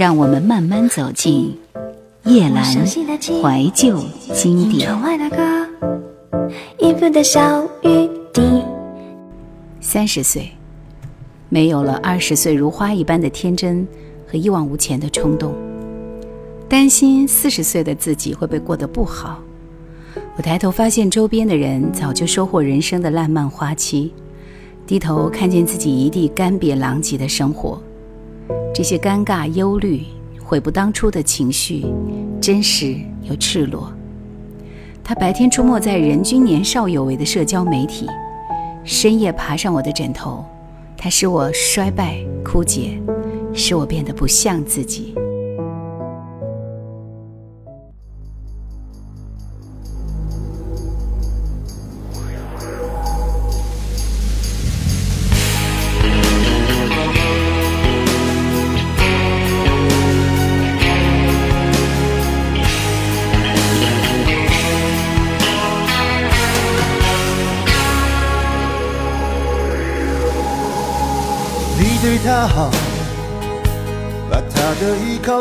让我们慢慢走进叶阑怀旧经典。三十岁，没有了二十岁如花一般的天真和一往无前的冲动，担心四十岁的自己会不会过得不好。我抬头发现周边的人早就收获人生的烂漫花期，低头看见自己一地干瘪狼藉的生活。这些尴尬、忧虑、悔不当初的情绪，真实又赤裸。他白天出没在人均年少有为的社交媒体，深夜爬上我的枕头。他使我衰败、枯竭，使我变得不像自己。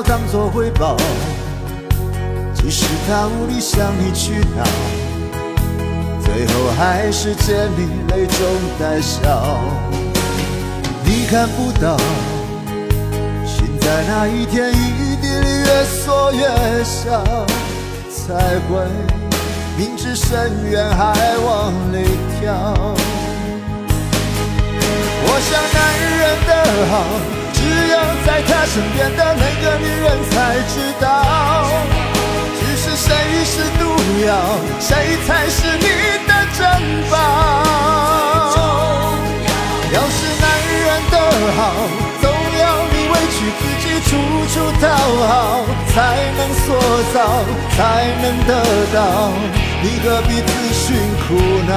当作回报，即使他无力向你去讨，最后还是见你泪中带笑。你看不到，心在那一天一地里越缩越小，才会明知深渊还往里跳。我想男人的好，只有在他身边的那个女人才知道。只是谁是毒药，谁才是你的珍宝？要是男人的好，总要你委屈自己，处处讨好，才能塑造，才能得到。你何必自寻苦恼？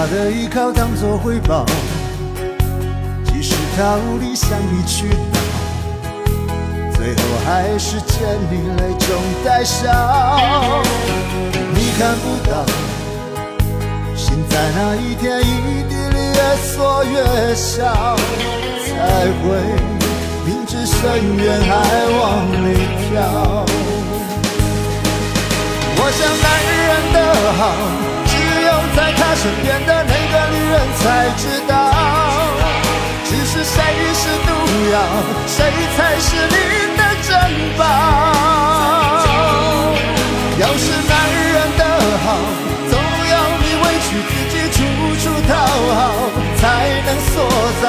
他的依靠当作回报，即使他无力向你去讨，最后还是见你泪中带笑。你看不到，心在那一天一地里越缩越小，才会明知深渊还往里跳。我想男人的好。在他身边的那个女人才知道，只是谁是毒药，谁才是你的珍宝。要是男人的好，总要你委屈自己，处处讨好，才能塑造，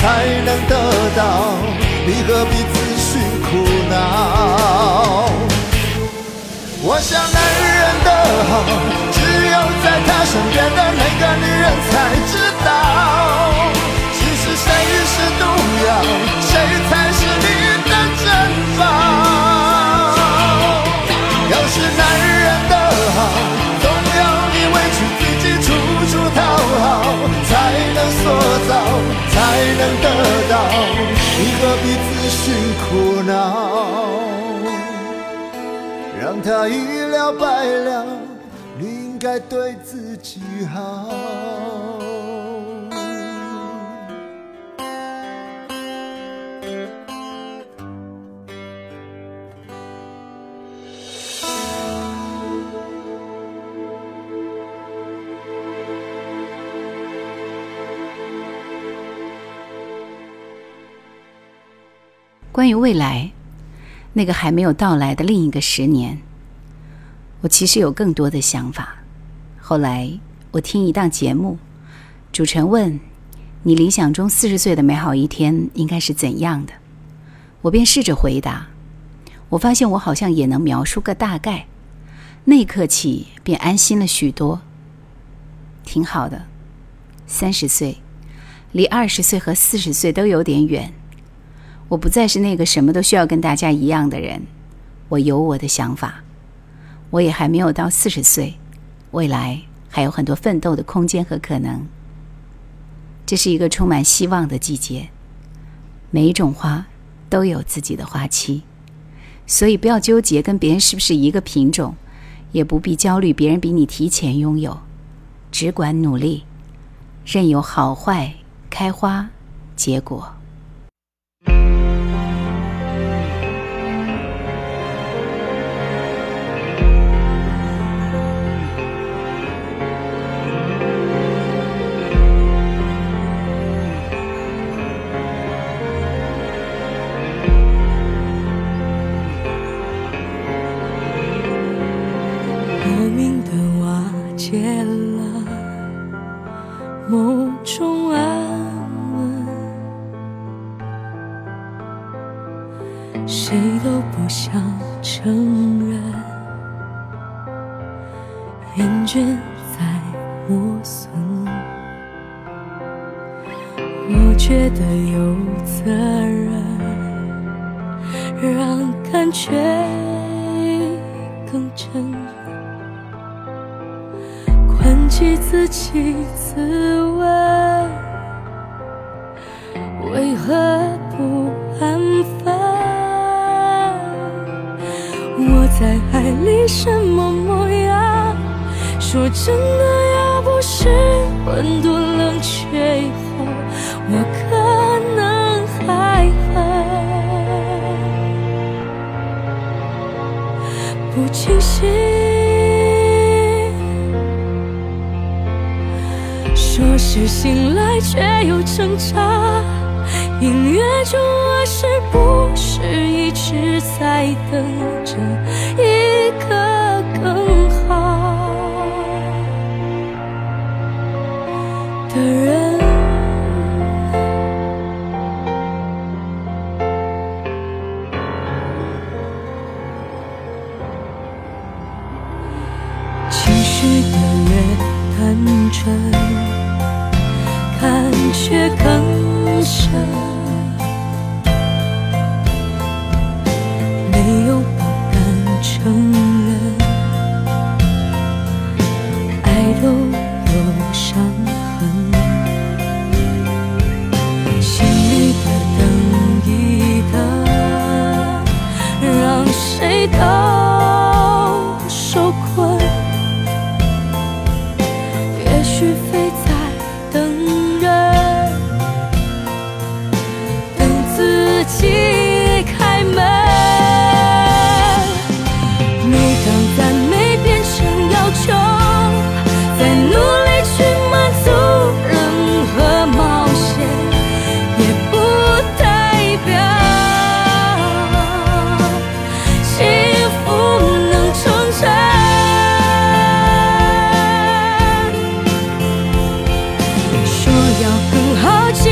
才能得到。你何必自寻苦恼？我想男人的好。在他身边的那个女人才知道，其实谁是毒药，谁才是你的珍宝。要是男人的好，总要你委屈自己，处处讨好，才能塑造，才能得到。你何必自寻苦恼，让他一了百了。该对自己好。关于未来，那个还没有到来的另一个十年，我其实有更多的想法。后来，我听一档节目，主持人问：“你理想中四十岁的美好一天应该是怎样的？”我便试着回答。我发现我好像也能描述个大概，那一刻起便安心了许多。挺好的，三十岁，离二十岁和四十岁都有点远。我不再是那个什么都需要跟大家一样的人，我有我的想法。我也还没有到四十岁，未来还有很多奋斗的空间和可能。这是一个充满希望的季节，每一种花都有自己的花期，所以不要纠结跟别人是不是一个品种，也不必焦虑别人比你提前拥有，只管努力，任由好坏开花结果。的瓦解了某种安稳谁都不想承认厌倦在磨损。我觉得有责任让感觉起自己自问，为何不安分？我在爱里什么模样？说真的，要不是温度冷却以后，我可是醒来，却又挣扎。音乐中，我是不是一直在等着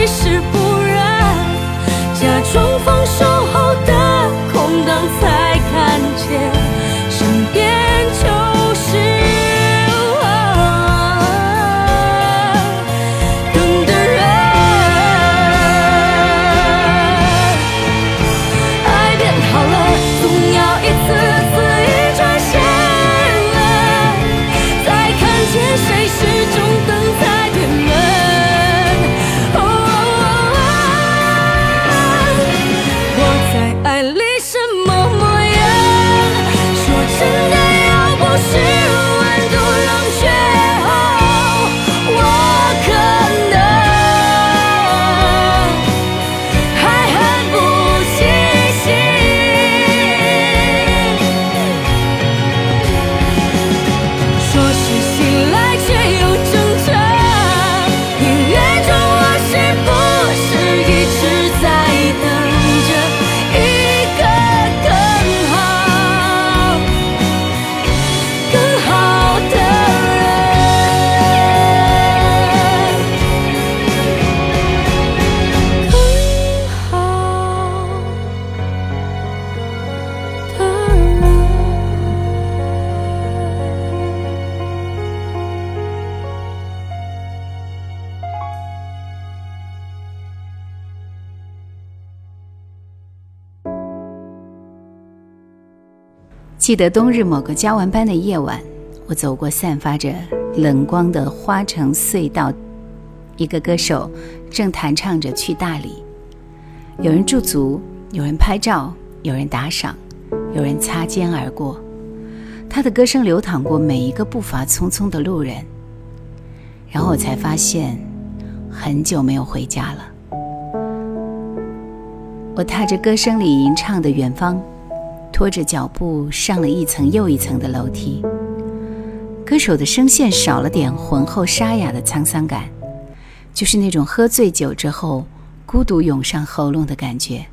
是记得冬日某个加完班的夜晚，我走过散发着冷光的花城隧道，一个歌手正弹唱着《去大理》，有人驻足，有人拍照，有人打赏，有人擦肩而过。他的歌声流淌过每一个步伐匆匆的路人，然后我才发现，很久没有回家了。我踏着歌声里吟唱的远方。拖着脚步上了一层又一层的楼梯，歌手的声线少了点浑厚沙哑的沧桑感，就是那种喝醉酒之后孤独涌上喉咙的感觉。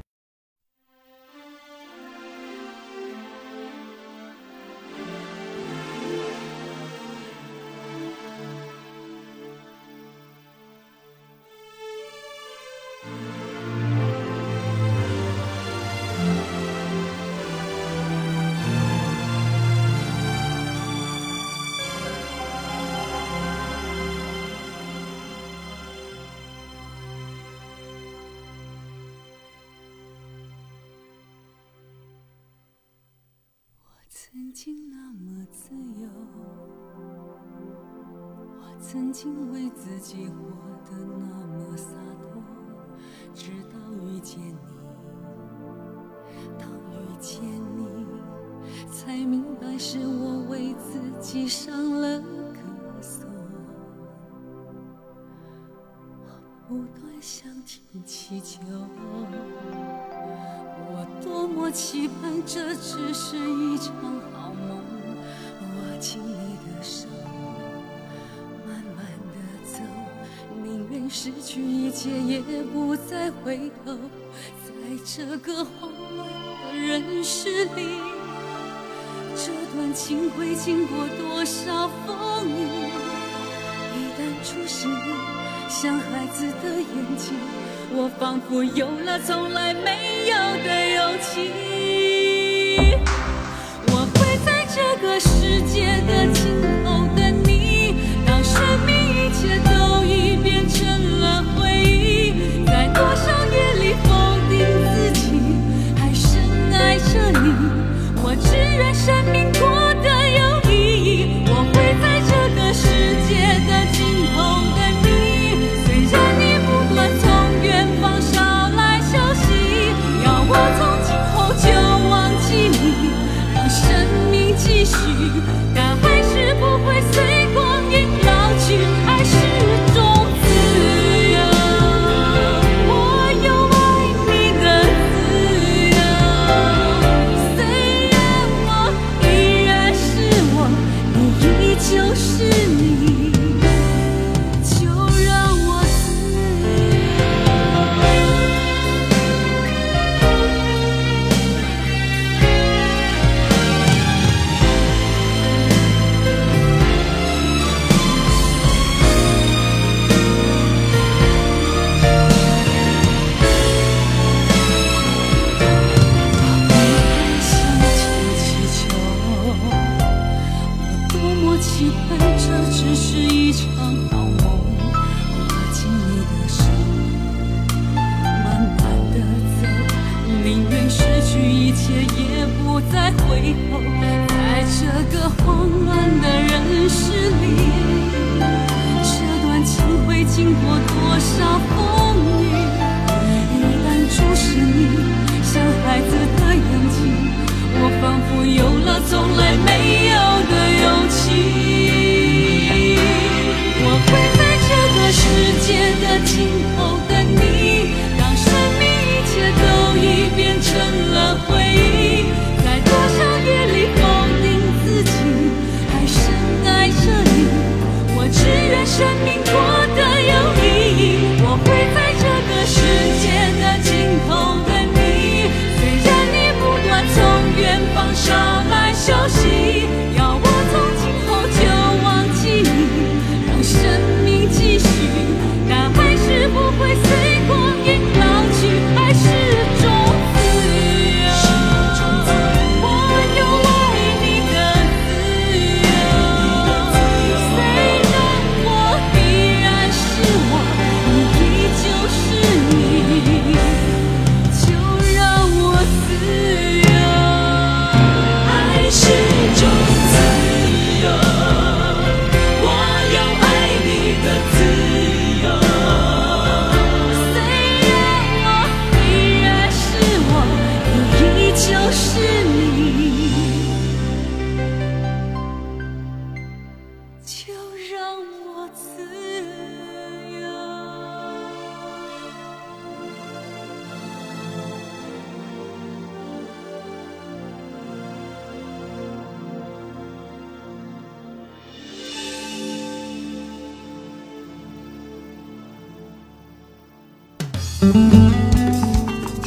曾经那么自由，我曾经为自己活得那么洒脱，直到遇见你，当遇见你，才明白是我为自己上了个锁。我不断向天祈求。我期盼，这只是一场好梦。握紧你的手，慢慢的走，宁愿失去一切，也不再回头。在这个慌乱的人世里，这段情会经过多少风雨？一旦注视你，像孩子的眼睛。我仿佛有了从来没有的勇气，我会在这个世界的尽最后在这个慌乱的人世里这段情会经过多少风雨一旦注视你像孩子的眼睛我仿佛有了从来没有的勇气。我会在这个世界的尽头等你让生命一切都已变成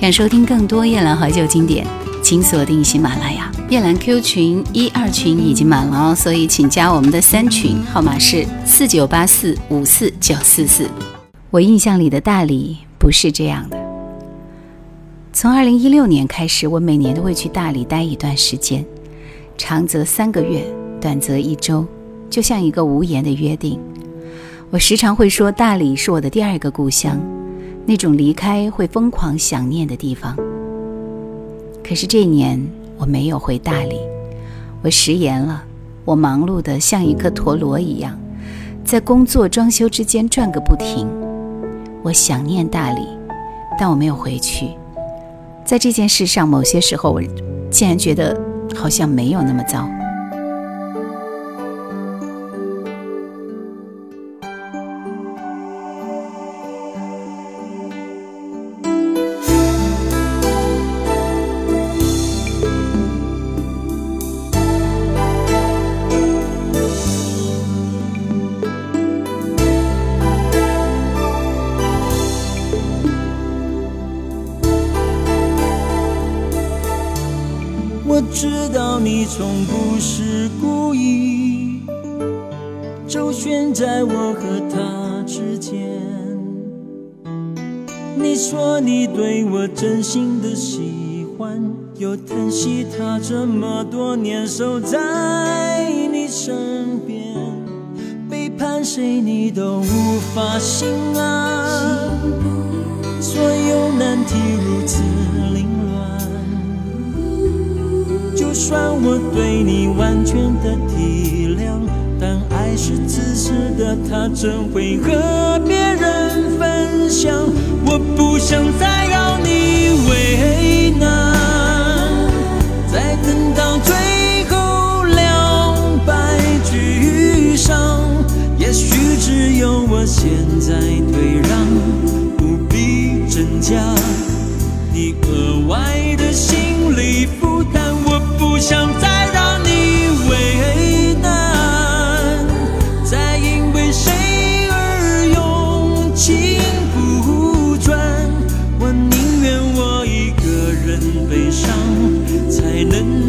想收听更多夜兰怀旧经典，请锁定喜马拉雅。夜兰 Q 群一二群已经满了哦，所以请加我们的三群，号码是四九八四五四九四四。我印象里的大理不是这样的。从二零一六年开始，我每年都会去大理待一段时间，长则三个月，短则一周，就像一个无言的约定。我时常会说，大理是我的第二个故乡。那种离开会疯狂想念的地方。可是这一年我没有回大理，我食言了。我忙碌的像一个陀螺一样，在工作、装修之间转个不停。我想念大理，但我没有回去。在这件事上，某些时候我竟然觉得好像没有那么糟。道你从不是故意周旋在我和他之间。你说你对我真心的喜欢，又疼惜他这么多年守在你身边，背叛谁你都无法心安，所有难题如此。算我对你完全的体谅，但爱是自私的，他怎会和别人分享？我不想再让你为难，再等到最后两败俱伤，也许只有我现在退让，不必增加你额外的心理负。不想再让你为难，再因为谁而用情不转。我宁愿我一个人悲伤，才能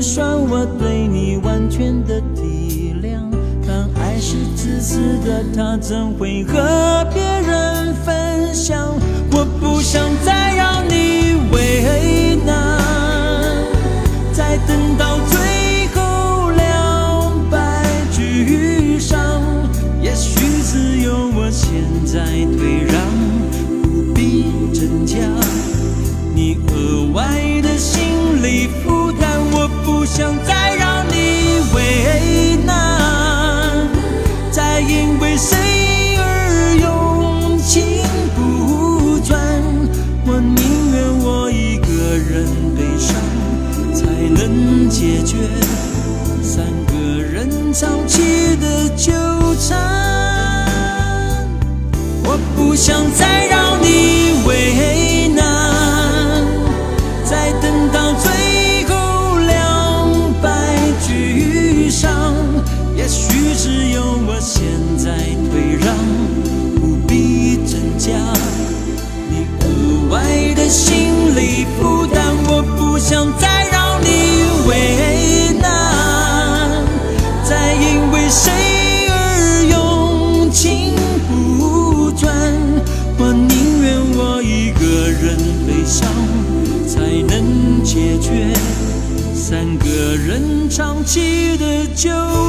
算我对你完全的体谅但爱是自私的他怎会和别人分享？我不想再解决三个人长期的纠缠，我不想再让为谁而用情不专？我宁愿我一个人悲伤，才能解决三个人长期的纠。